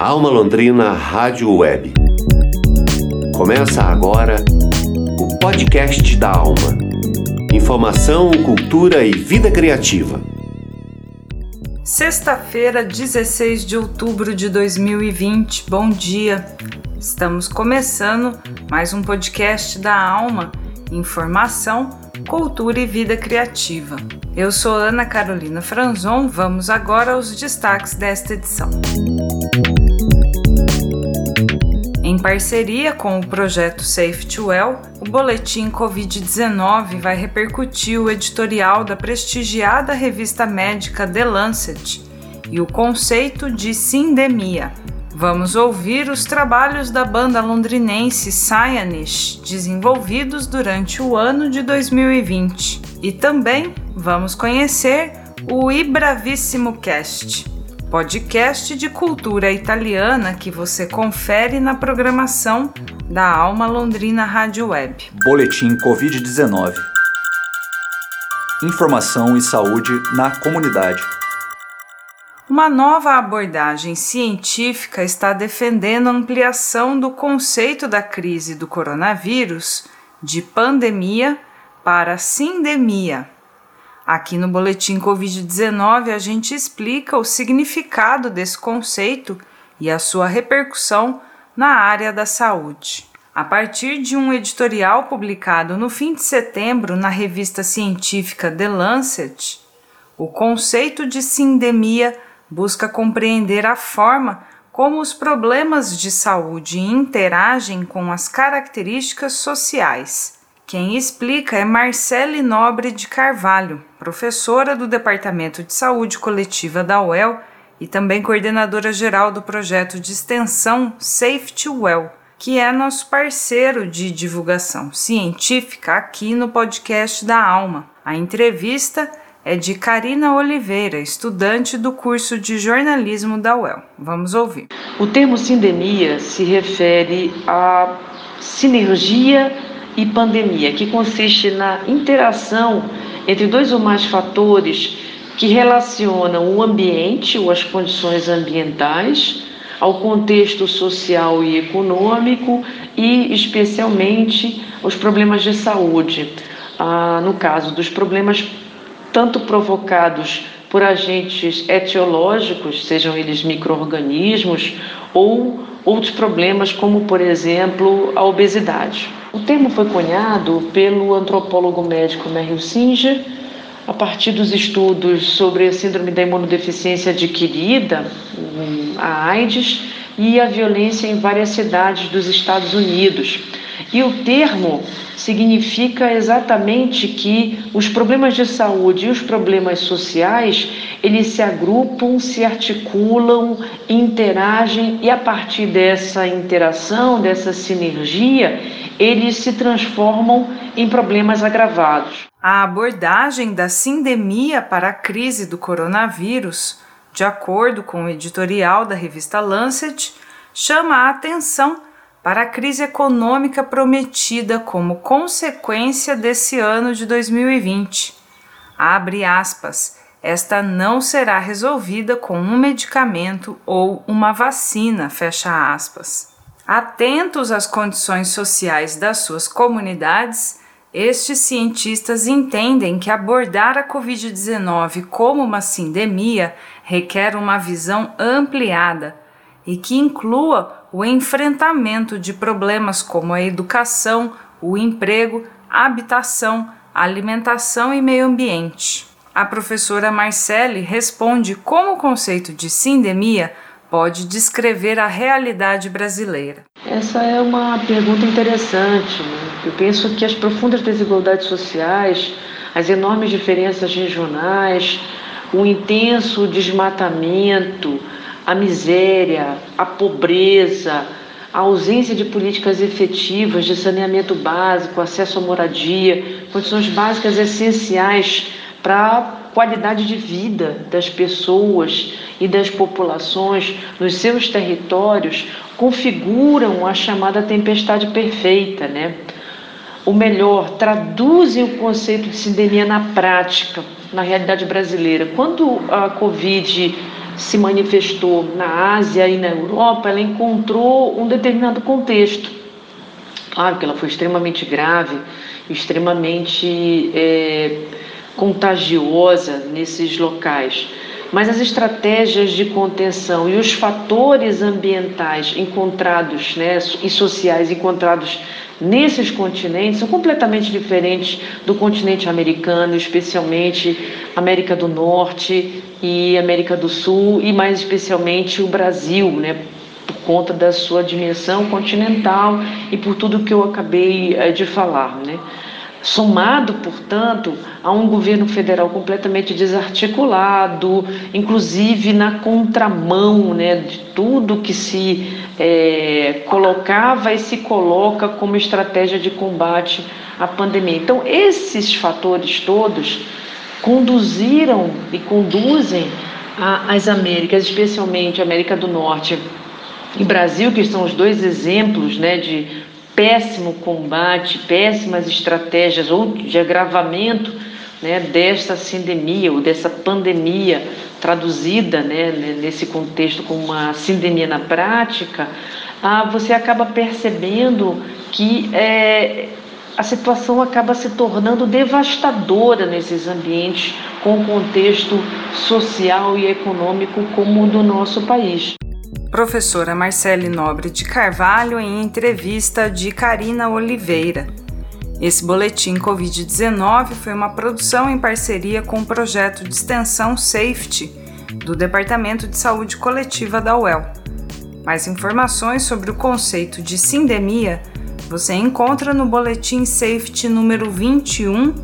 Alma Londrina Rádio Web. Começa agora o podcast da Alma. Informação, cultura e vida criativa. Sexta-feira, 16 de outubro de 2020. Bom dia. Estamos começando mais um podcast da Alma. Informação, cultura e vida criativa. Eu sou Ana Carolina Franzon. Vamos agora aos destaques desta edição. Em parceria com o projeto Safety Well, o boletim Covid-19 vai repercutir o editorial da prestigiada revista médica The Lancet e o conceito de sindemia. Vamos ouvir os trabalhos da banda londrinense Cyanish, desenvolvidos durante o ano de 2020. E também vamos conhecer o Ibravíssimo Cast, podcast de cultura italiana que você confere na programação da Alma Londrina Rádio Web. Boletim Covid-19. Informação e saúde na comunidade. Uma nova abordagem científica está defendendo a ampliação do conceito da crise do coronavírus de pandemia para sindemia Aqui no Boletim Covid-19 a gente explica o significado desse conceito e a sua repercussão na área da saúde. A partir de um editorial publicado no fim de setembro na revista científica The Lancet, o conceito de sindemia busca compreender a forma como os problemas de saúde interagem com as características sociais quem explica é Marcele Nobre de Carvalho, professora do Departamento de Saúde Coletiva da UEL e também coordenadora geral do projeto de extensão Safety Well, que é nosso parceiro de divulgação científica aqui no podcast da Alma. A entrevista é de Karina Oliveira, estudante do curso de jornalismo da UEL. Vamos ouvir. O termo sindemia se refere à sinergia e pandemia, que consiste na interação entre dois ou mais fatores que relacionam o ambiente ou as condições ambientais ao contexto social e econômico e, especialmente, os problemas de saúde. Ah, no caso dos problemas tanto provocados por agentes etiológicos, sejam eles microorganismos ou outros problemas como, por exemplo, a obesidade. O termo foi cunhado pelo antropólogo médico Merrill Singer a partir dos estudos sobre a síndrome da imunodeficiência adquirida, a AIDS, e a violência em várias cidades dos Estados Unidos. E o termo significa exatamente que os problemas de saúde e os problemas sociais, eles se agrupam, se articulam, interagem e a partir dessa interação, dessa sinergia, eles se transformam em problemas agravados. A abordagem da sindemia para a crise do coronavírus, de acordo com o editorial da revista Lancet, chama a atenção para a crise econômica prometida como consequência desse ano de 2020. Abre aspas. Esta não será resolvida com um medicamento ou uma vacina, fecha aspas. Atentos às condições sociais das suas comunidades, estes cientistas entendem que abordar a Covid-19 como uma sindemia requer uma visão ampliada e que inclua o enfrentamento de problemas como a educação, o emprego, a habitação, a alimentação e meio ambiente. A professora Marcele responde como o conceito de sindemia pode descrever a realidade brasileira? Essa é uma pergunta interessante. Né? Eu penso que as profundas desigualdades sociais, as enormes diferenças regionais, o intenso desmatamento, a miséria, a pobreza, a ausência de políticas efetivas de saneamento básico, acesso à moradia, condições básicas essenciais para qualidade de vida das pessoas e das populações nos seus territórios configuram a chamada tempestade perfeita, né? Ou melhor, traduzem o conceito de sindemia na prática, na realidade brasileira. Quando a Covid se manifestou na Ásia e na Europa, ela encontrou um determinado contexto. Claro que ela foi extremamente grave, extremamente é, contagiosa nesses locais mas as estratégias de contenção e os fatores ambientais encontrados né, e sociais encontrados nesses continentes são completamente diferentes do continente americano, especialmente América do Norte e América do Sul e mais especialmente o Brasil, né, por conta da sua dimensão continental e por tudo que eu acabei eh, de falar, né somado, portanto, a um governo federal completamente desarticulado, inclusive na contramão né, de tudo que se é, colocava e se coloca como estratégia de combate à pandemia. Então, esses fatores todos conduziram e conduzem as Américas, especialmente a América do Norte e Brasil, que são os dois exemplos né, de péssimo combate, péssimas estratégias ou de agravamento né, desta sindemia ou dessa pandemia traduzida né, nesse contexto como uma sindemia na prática, ah, você acaba percebendo que é, a situação acaba se tornando devastadora nesses ambientes com o contexto social e econômico como o do nosso país. Professora Marcele Nobre de Carvalho em entrevista de Karina Oliveira. Esse boletim Covid-19 foi uma produção em parceria com o projeto de extensão Safety do Departamento de Saúde Coletiva da UEL. Mais informações sobre o conceito de sindemia você encontra no boletim Safety número 21.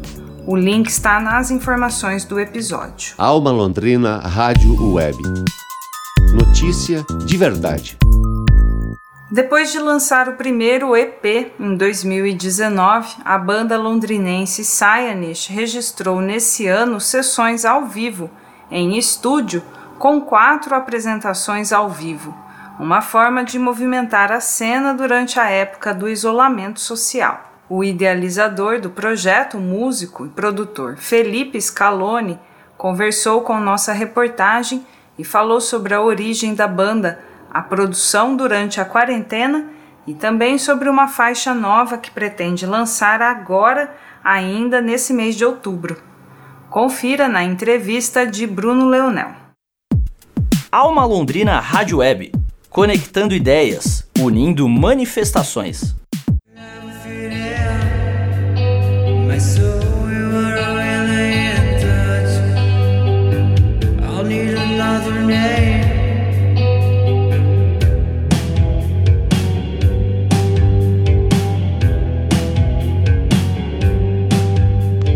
O link está nas informações do episódio. Alma Londrina Rádio Web. Notícia de verdade. Depois de lançar o primeiro EP em 2019, a banda londrinense Cyanish registrou nesse ano sessões ao vivo, em estúdio, com quatro apresentações ao vivo, uma forma de movimentar a cena durante a época do isolamento social. O idealizador do projeto, músico e produtor Felipe Scaloni, conversou com nossa reportagem e falou sobre a origem da banda, a produção durante a quarentena e também sobre uma faixa nova que pretende lançar agora, ainda nesse mês de outubro. Confira na entrevista de Bruno Leonel. Alma Londrina Rádio Web, conectando ideias, unindo manifestações.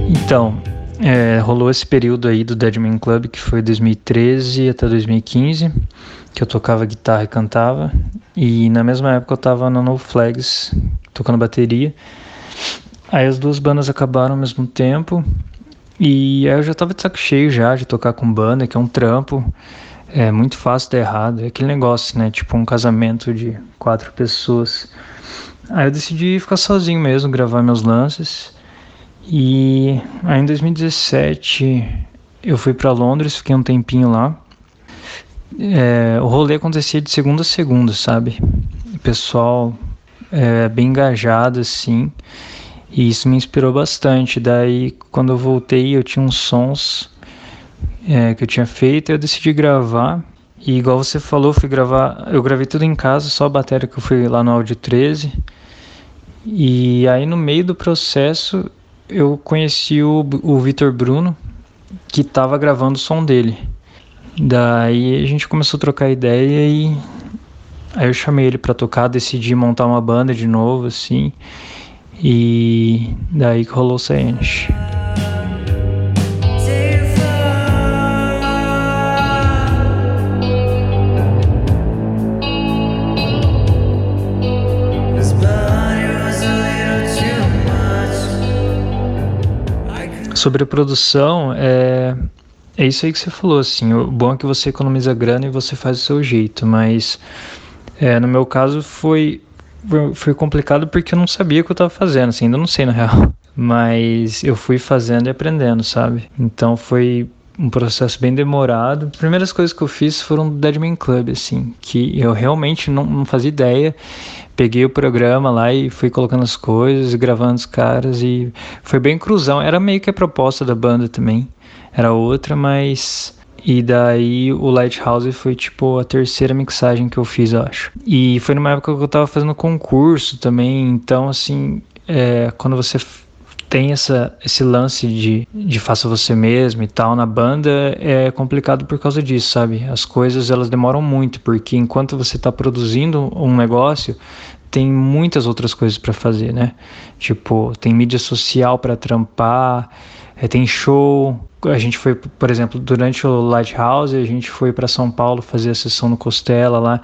Então, é, rolou esse período aí do Deadman Club, que foi 2013 até 2015, que eu tocava guitarra e cantava. E na mesma época eu tava no No Flags, tocando bateria. Aí as duas bandas acabaram ao mesmo tempo. E aí eu já tava de saco cheio já de tocar com banda, que é um trampo. É muito fácil dar errado. É aquele negócio, né? Tipo um casamento de quatro pessoas. Aí eu decidi ficar sozinho mesmo, gravar meus lances. E aí em 2017 eu fui para Londres, fiquei um tempinho lá. É, o rolê acontecia de segunda a segunda, sabe? O pessoal é bem engajado assim. E isso me inspirou bastante. Daí, quando eu voltei, eu tinha uns sons é, que eu tinha feito, eu decidi gravar. E igual você falou, fui gravar, eu gravei tudo em casa, só a bateria que eu fui lá no áudio 13. E aí no meio do processo eu conheci o, o Vitor Bruno, que estava gravando o som dele. Daí a gente começou a trocar ideia e aí eu chamei ele para tocar, decidi montar uma banda de novo, assim. E daí que rolou o Saenche. Sobre a produção, é, é isso aí que você falou, assim, o bom é que você economiza grana e você faz o seu jeito, mas é, no meu caso foi, foi complicado porque eu não sabia o que eu estava fazendo, assim, ainda não sei na real, mas eu fui fazendo e aprendendo, sabe? Então foi um processo bem demorado. As primeiras coisas que eu fiz foram do Deadman Club, assim, que eu realmente não, não fazia ideia. Peguei o programa lá e fui colocando as coisas, gravando os caras e foi bem cruzão. Era meio que a proposta da banda também. Era outra, mas e daí o Lighthouse foi tipo a terceira mixagem que eu fiz, eu acho. E foi numa época que eu tava fazendo concurso também, então assim, é, quando você tem essa, esse lance de, de faça você mesmo e tal na banda é complicado por causa disso, sabe? As coisas elas demoram muito, porque enquanto você está produzindo um negócio, tem muitas outras coisas para fazer, né? Tipo, tem mídia social para trampar, é, tem show. A gente foi, por exemplo, durante o Lighthouse, a gente foi para São Paulo fazer a sessão no Costela lá.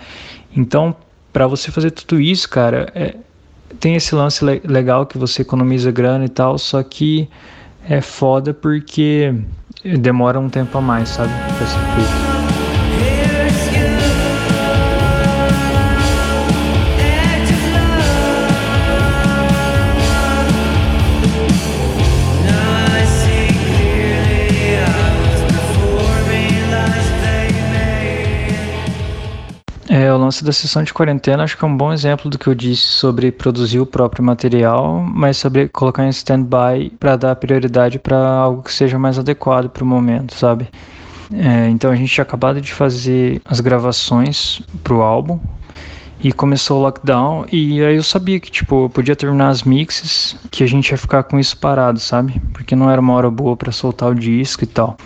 Então, para você fazer tudo isso, cara, é, tem esse lance le legal que você economiza grana e tal, só que é foda porque demora um tempo a mais, sabe, pra ser feito. Lance da sessão de quarentena acho que é um bom exemplo do que eu disse sobre produzir o próprio material, mas sobre colocar em stand-by para dar prioridade para algo que seja mais adequado para o momento, sabe? É, então a gente tinha acabado de fazer as gravações para o álbum e começou o lockdown e aí eu sabia que tipo eu podia terminar as mixes que a gente ia ficar com isso parado, sabe? Porque não era uma hora boa para soltar o disco e tal.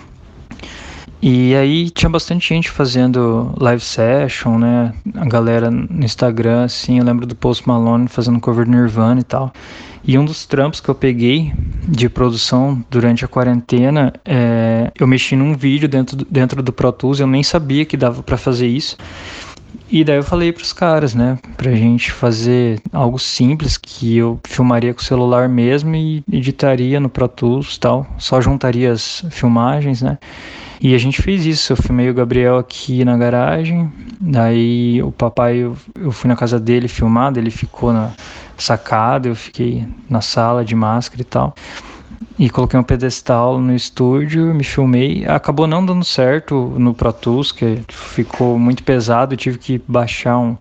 E aí tinha bastante gente fazendo live session, né? A galera no Instagram, assim, eu lembro do Post Malone fazendo cover Nirvana e tal. E um dos trampos que eu peguei de produção durante a quarentena, é, eu mexi num vídeo dentro do, dentro do Pro Tools, eu nem sabia que dava para fazer isso. E daí eu falei para os caras, né, pra gente fazer algo simples que eu filmaria com o celular mesmo e editaria no Pro Tools, tal, só juntaria as filmagens, né? E a gente fez isso. Eu filmei o Gabriel aqui na garagem. Daí o papai, eu, eu fui na casa dele filmar, ele ficou na sacada, eu fiquei na sala de máscara e tal. E coloquei um pedestal no estúdio, me filmei. Acabou não dando certo no Pro Tools, que ficou muito pesado. Tive que baixar um,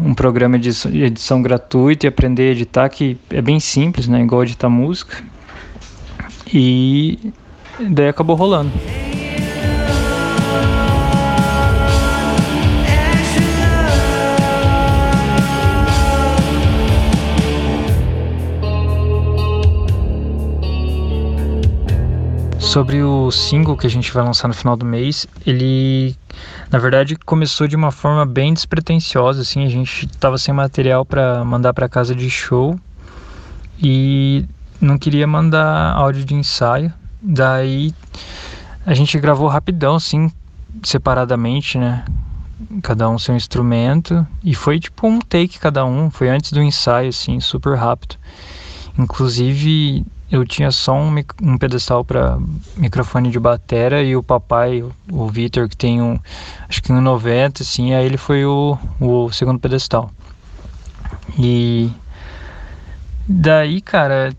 um programa de edição gratuito e aprender a editar, que é bem simples, né? Igual editar música. E daí acabou rolando. Sobre o single que a gente vai lançar no final do mês, ele na verdade começou de uma forma bem despretensiosa, assim, a gente tava sem material para mandar para casa de show e não queria mandar áudio de ensaio. Daí a gente gravou rapidão, assim, separadamente, né? Cada um seu instrumento e foi tipo um take cada um, foi antes do ensaio, assim, super rápido. Inclusive eu tinha só um, um pedestal para microfone de batera e o papai, o Vitor, que tem um, acho que um 90, assim, aí ele foi o, o segundo pedestal. E daí, cara,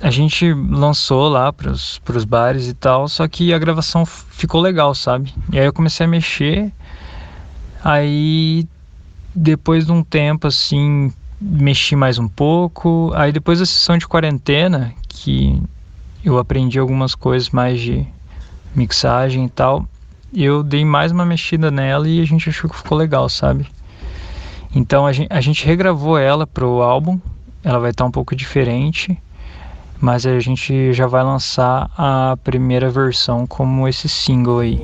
a gente lançou lá pros, pros bares e tal, só que a gravação ficou legal, sabe? E aí eu comecei a mexer, aí depois de um tempo assim, mexi mais um pouco, aí depois da sessão de quarentena, que eu aprendi algumas coisas mais de mixagem e tal. Eu dei mais uma mexida nela e a gente achou que ficou legal, sabe? Então a gente, a gente regravou ela pro álbum, ela vai estar tá um pouco diferente, mas a gente já vai lançar a primeira versão como esse single aí.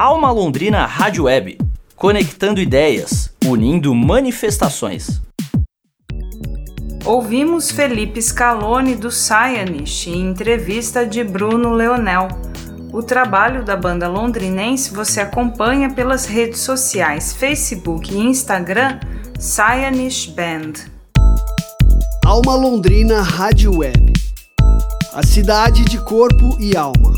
Alma Londrina Rádio Web, conectando ideias, unindo manifestações. Ouvimos Felipe Scaloni do Cyanish em entrevista de Bruno Leonel. O trabalho da banda londrinense você acompanha pelas redes sociais Facebook e Instagram Cyanish Band. Alma Londrina Rádio Web. A cidade de corpo e alma.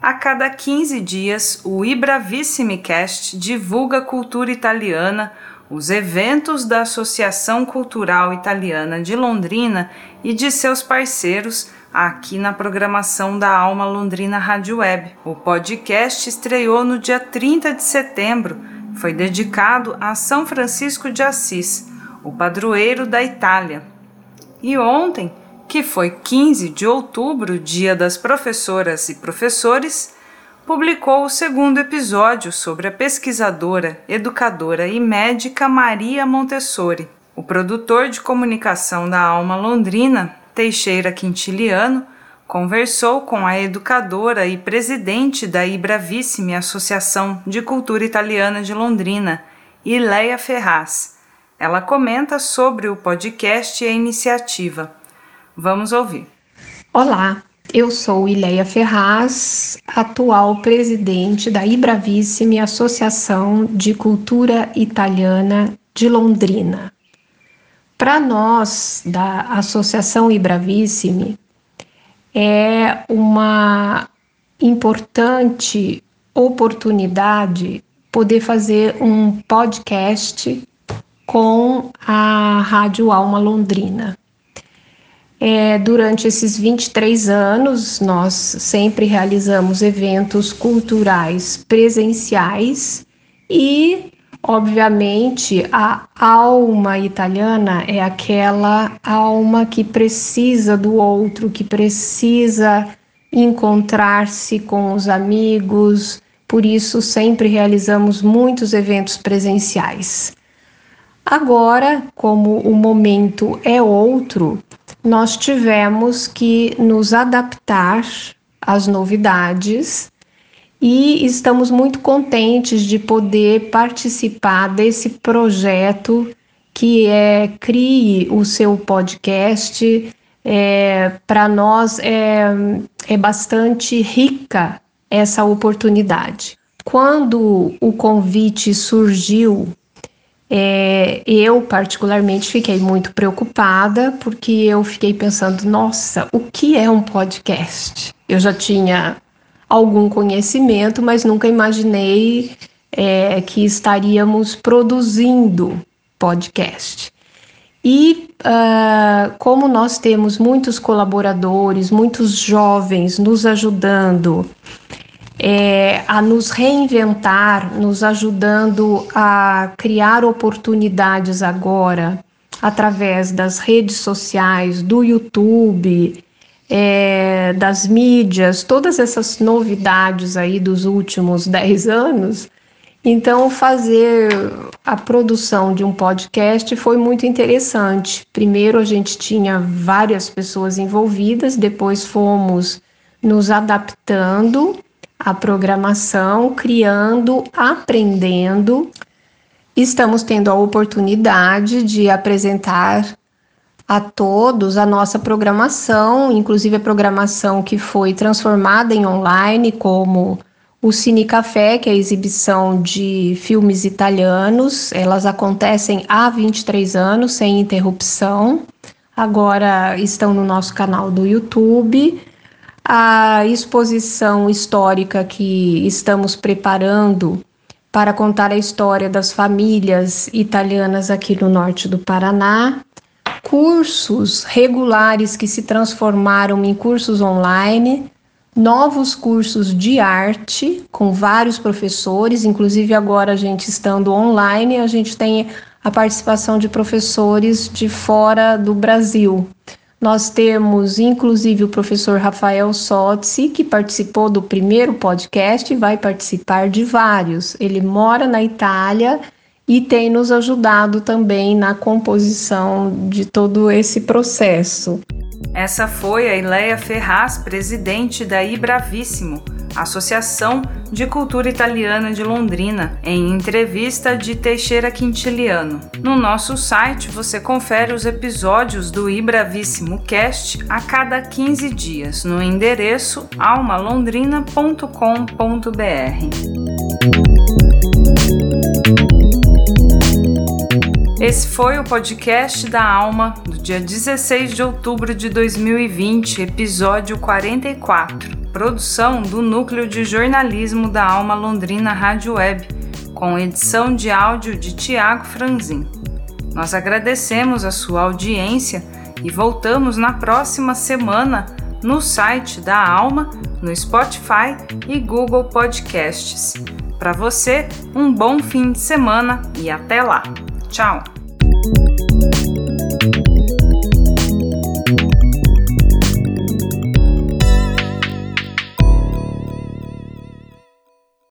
A cada 15 dias, o Ibravissimi-cast divulga cultura italiana, os eventos da Associação Cultural Italiana de Londrina e de seus parceiros aqui na programação da Alma Londrina Rádio Web. O podcast estreou no dia 30 de setembro, foi dedicado a São Francisco de Assis, o padroeiro da Itália. E ontem, que foi 15 de outubro, dia das professoras e professores, publicou o segundo episódio sobre a pesquisadora, educadora e médica Maria Montessori. O produtor de comunicação da Alma Londrina, Teixeira Quintiliano, conversou com a educadora e presidente da Ibravissime Associação de Cultura Italiana de Londrina, Ileia Ferraz. Ela comenta sobre o podcast e a iniciativa. Vamos ouvir. Olá, eu sou Ileia Ferraz, atual presidente da Ibravissime Associação de Cultura Italiana de Londrina. Para nós, da Associação Ibravissime, é uma importante oportunidade poder fazer um podcast com a Rádio Alma Londrina. É, durante esses 23 anos, nós sempre realizamos eventos culturais presenciais e, obviamente, a alma italiana é aquela alma que precisa do outro, que precisa encontrar-se com os amigos, por isso sempre realizamos muitos eventos presenciais. Agora, como o momento é outro, nós tivemos que nos adaptar às novidades e estamos muito contentes de poder participar desse projeto que é Crie o seu podcast. É, Para nós é, é bastante rica essa oportunidade. Quando o convite surgiu é, eu, particularmente, fiquei muito preocupada porque eu fiquei pensando: nossa, o que é um podcast? Eu já tinha algum conhecimento, mas nunca imaginei é, que estaríamos produzindo podcast. E uh, como nós temos muitos colaboradores, muitos jovens nos ajudando, é, a nos reinventar, nos ajudando a criar oportunidades agora através das redes sociais, do YouTube, é, das mídias, todas essas novidades aí dos últimos 10 anos. Então, fazer a produção de um podcast foi muito interessante. Primeiro, a gente tinha várias pessoas envolvidas, depois fomos nos adaptando a programação, criando, aprendendo. Estamos tendo a oportunidade de apresentar a todos a nossa programação, inclusive a programação que foi transformada em online, como o Cine Café, que é a exibição de filmes italianos. Elas acontecem há 23 anos, sem interrupção. Agora estão no nosso canal do YouTube a exposição histórica que estamos preparando para contar a história das famílias italianas aqui no norte do Paraná, cursos regulares que se transformaram em cursos online, novos cursos de arte com vários professores, inclusive agora a gente estando online, a gente tem a participação de professores de fora do Brasil. Nós temos, inclusive, o professor Rafael Sotzi, que participou do primeiro podcast e vai participar de vários. Ele mora na Itália e tem nos ajudado também na composição de todo esse processo. Essa foi a Ileia Ferraz, presidente da Ibravíssimo Associação de Cultura Italiana de Londrina, em entrevista de Teixeira Quintiliano. No nosso site você confere os episódios do Ibravíssimo Cast a cada 15 dias no endereço almalondrina.com.br. Esse foi o podcast da Alma do dia 16 de outubro de 2020, episódio 44 produção do Núcleo de Jornalismo da Alma Londrina Rádio Web, com edição de áudio de Tiago Franzin. Nós agradecemos a sua audiência e voltamos na próxima semana no site da Alma, no Spotify e Google Podcasts. Para você, um bom fim de semana e até lá. Tchau!